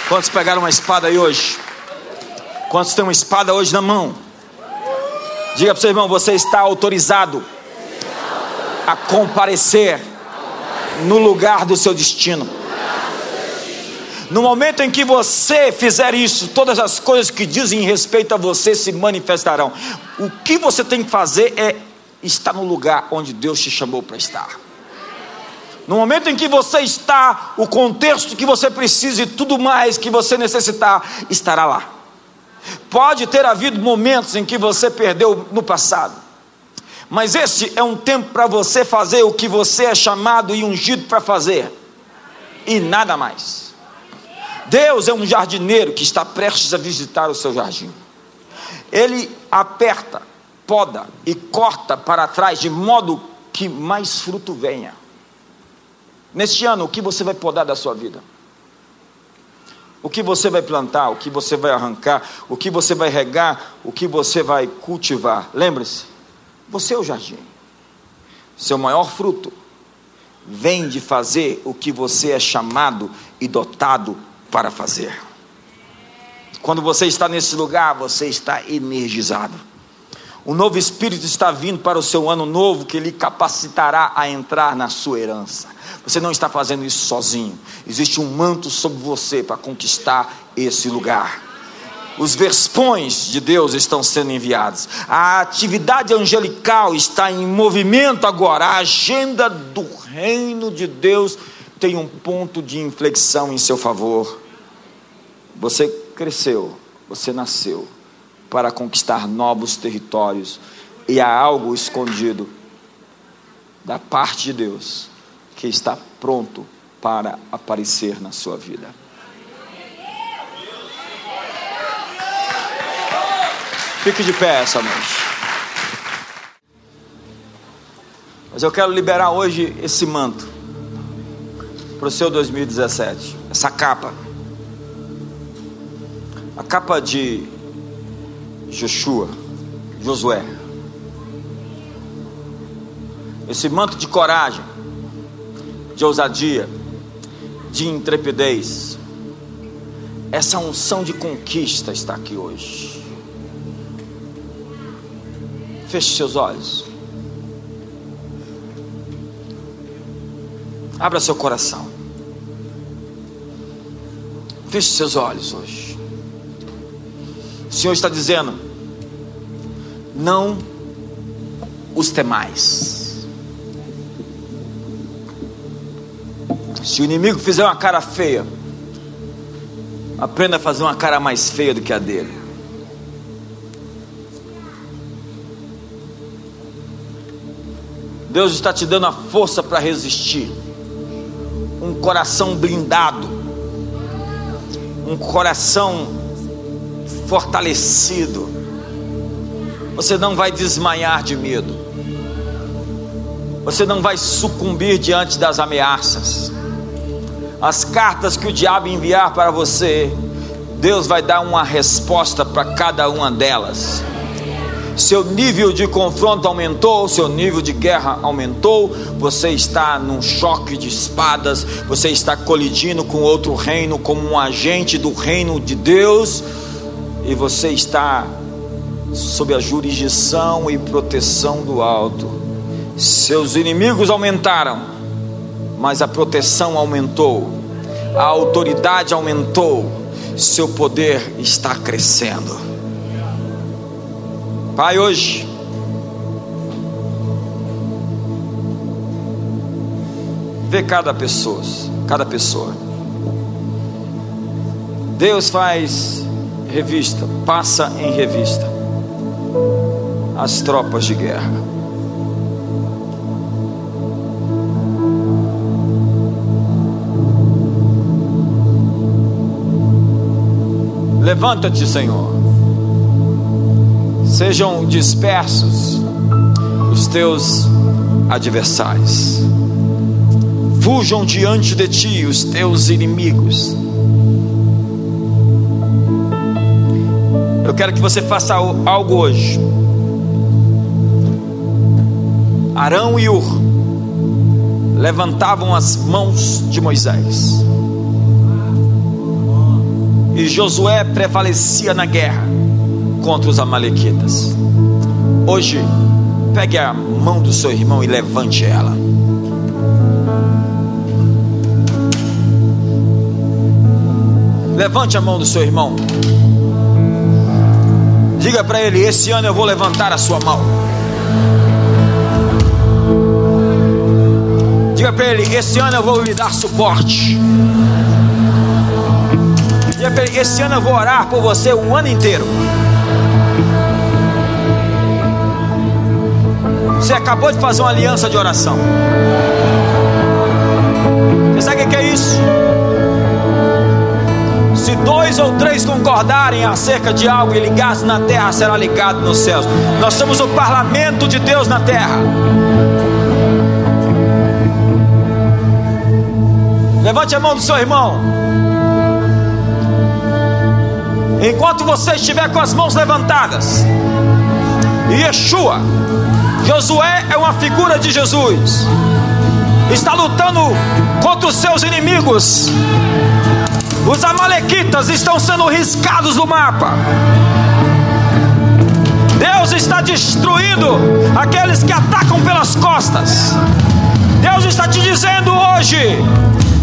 Quantos pegaram uma espada aí hoje? Quantos têm uma espada hoje na mão? Diga para o seu irmão: você está autorizado a comparecer no lugar do seu destino. No momento em que você fizer isso, todas as coisas que dizem respeito a você se manifestarão. O que você tem que fazer é estar no lugar onde Deus te chamou para estar. No momento em que você está, o contexto que você precisa e tudo mais que você necessitar estará lá. Pode ter havido momentos em que você perdeu no passado. Mas este é um tempo para você fazer o que você é chamado e ungido para fazer, e nada mais. Deus é um jardineiro que está prestes a visitar o seu jardim. Ele aperta, poda e corta para trás de modo que mais fruto venha. Neste ano, o que você vai podar da sua vida? O que você vai plantar, o que você vai arrancar, o que você vai regar, o que você vai cultivar. Lembre-se, você é o jardim. Seu maior fruto vem de fazer o que você é chamado e dotado para fazer. Quando você está nesse lugar, você está energizado. O novo Espírito está vindo para o seu ano novo, que lhe capacitará a entrar na sua herança. Você não está fazendo isso sozinho. Existe um manto sobre você para conquistar esse lugar. Os verspões de Deus estão sendo enviados. A atividade angelical está em movimento agora. A agenda do reino de Deus tem um ponto de inflexão em seu favor. Você cresceu, você nasceu para conquistar novos territórios e há algo escondido da parte de Deus que está pronto para aparecer na sua vida. Fique de pé essa noite. Mas eu quero liberar hoje esse manto para o seu 2017. Essa capa. A capa de Joshua, Josué. Esse manto de coragem, de ousadia, de intrepidez. Essa unção de conquista está aqui hoje. Feche seus olhos. Abra seu coração. Feche seus olhos hoje. O Senhor está dizendo: não os temais. Se o inimigo fizer uma cara feia, aprenda a fazer uma cara mais feia do que a dele. Deus está te dando a força para resistir um coração blindado, um coração fortalecido. Você não vai desmaiar de medo, você não vai sucumbir diante das ameaças. As cartas que o diabo enviar para você, Deus vai dar uma resposta para cada uma delas seu nível de confronto aumentou, seu nível de guerra aumentou, você está num choque de espadas, você está colidindo com outro reino como um agente do reino de Deus, e você está sob a jurisdição e proteção do alto. Seus inimigos aumentaram, mas a proteção aumentou, a autoridade aumentou, seu poder está crescendo. Pai, hoje, vê cada pessoa, cada pessoa. Deus faz revista, passa em revista as tropas de guerra. Levanta-te, Senhor sejam dispersos os teus adversários, fujam diante de ti os teus inimigos. Eu quero que você faça algo hoje. Arão e Ur levantavam as mãos de Moisés. E Josué prevalecia na guerra contra os Amalequitas. Hoje, pegue a mão do seu irmão e levante ela. Levante a mão do seu irmão. Diga para ele: Esse ano eu vou levantar a sua mão. Diga para ele: Esse ano eu vou lhe dar suporte. Diga para ele: Esse ano eu vou orar por você o ano inteiro. Você acabou de fazer uma aliança de oração. Você sabe o que é isso? dois ou três concordarem acerca de algo e ligados na terra, será ligado nos céus. Nós somos o parlamento de Deus na terra. Levante a mão do seu irmão. Enquanto você estiver com as mãos levantadas, Yeshua, Josué é uma figura de Jesus, está lutando contra os seus inimigos. Os Amalequitas estão sendo riscados do mapa. Deus está destruindo aqueles que atacam pelas costas. Deus está te dizendo hoje: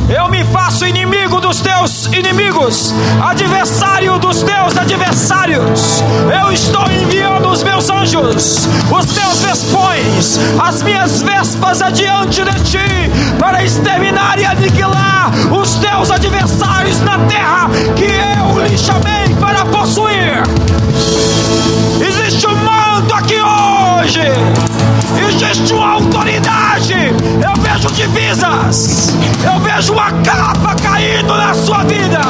eu me faço inimigo dos teus inimigos, adversário dos teus adversários. Eu estou enviando os meus anjos, os teus vespões, as minhas vespas adiante de ti, para exterminar e aniquilar os teus adversários na terra que eu lhe chamei para possuir. Existe um manto aqui hoje, existe uma autoridade. Eu vejo divisas, eu vejo uma capa caindo na sua vida.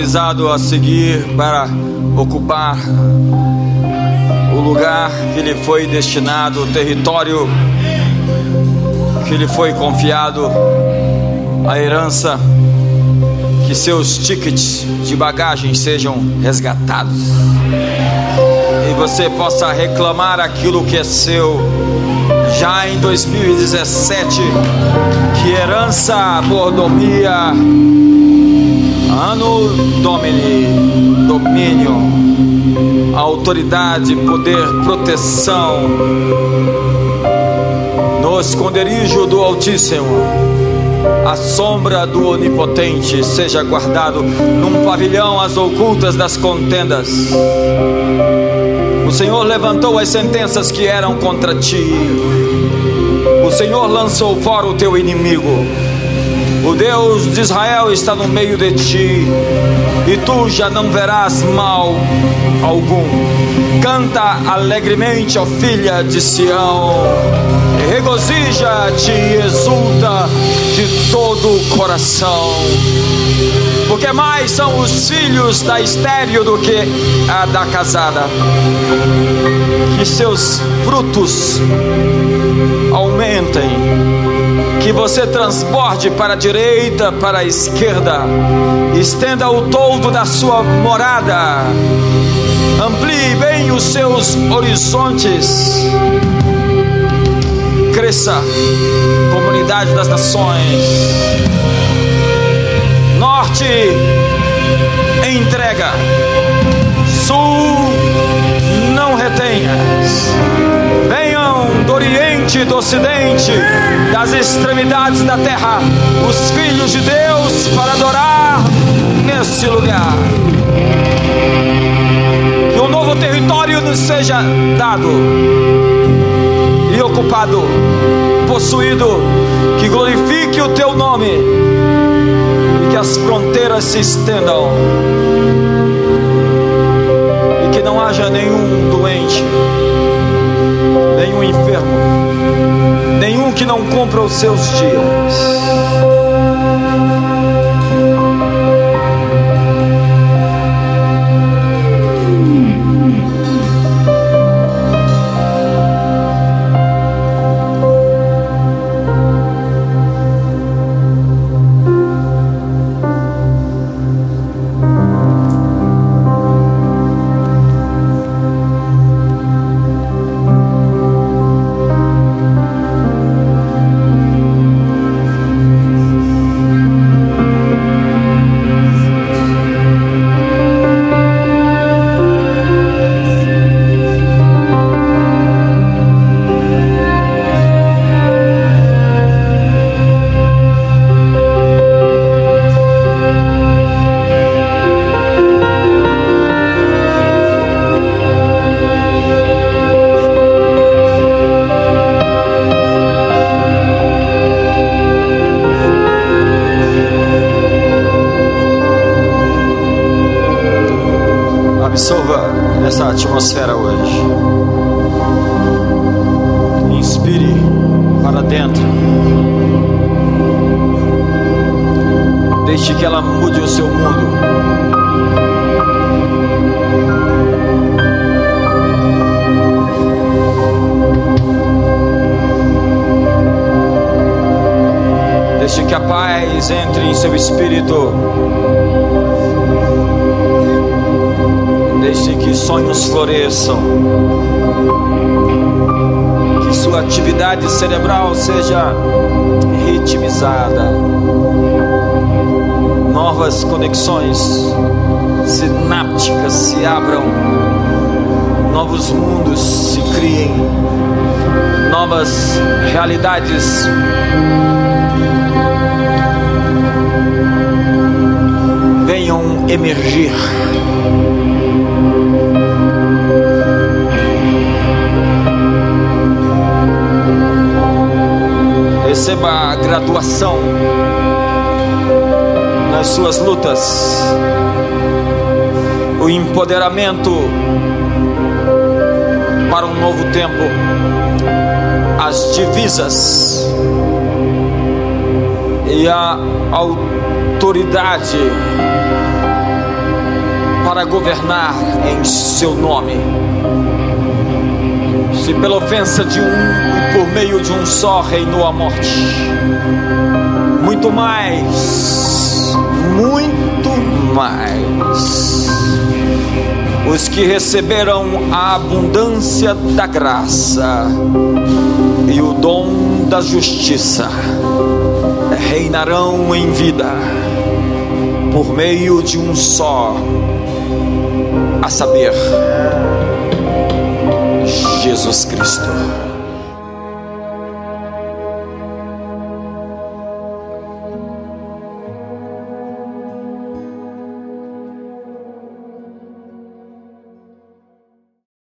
Autorizado a seguir para ocupar o lugar que lhe foi destinado, o território que lhe foi confiado, a herança, que seus tickets de bagagem sejam resgatados. E você possa reclamar aquilo que é seu. Já em 2017, que herança, mordomia, ano domini, domínio, autoridade, poder, proteção, no esconderijo do Altíssimo, a sombra do Onipotente seja guardado num pavilhão às ocultas das contendas. O Senhor levantou as sentenças que eram contra ti. O Senhor lançou fora o teu inimigo. O Deus de Israel está no meio de ti, e tu já não verás mal algum. Canta alegremente, ó filha de Sião, regozija-te e exulta de todo o coração, porque mais são os filhos da estéreo do que a da casada, que seus frutos aumentem, que você transborde para a direita, para a esquerda, estenda o toldo da sua morada, amplie bem os seus horizontes, cresça, comunidade das nações, norte, entrega, sul, não retenhas, venham do Oriente do Ocidente, das extremidades da terra, os filhos de Deus para adorar nesse lugar. Que um novo território nos seja dado e ocupado, possuído, que glorifique o teu nome e que as fronteiras se estendam e que não haja nenhum doente, nenhum enfermo, nenhum que não cumpra os seus dias. Absorva essa atmosfera hoje. Inspire para dentro. Deixe que ela mude o seu mundo. Deixe que a paz entre em seu espírito. Deixe que sonhos floresçam. Que sua atividade cerebral seja ritmizada. Novas conexões sinápticas se abram. Novos mundos se criem. Novas realidades venham emergir. Receba a graduação nas suas lutas, o empoderamento para um novo tempo, as divisas. E a autoridade para governar em seu nome. Se pela ofensa de um e por meio de um só reinou a morte, muito mais, muito mais. Os que receberam a abundância da graça e o dom da justiça reinarão em vida por meio de um só, a saber, Jesus Cristo.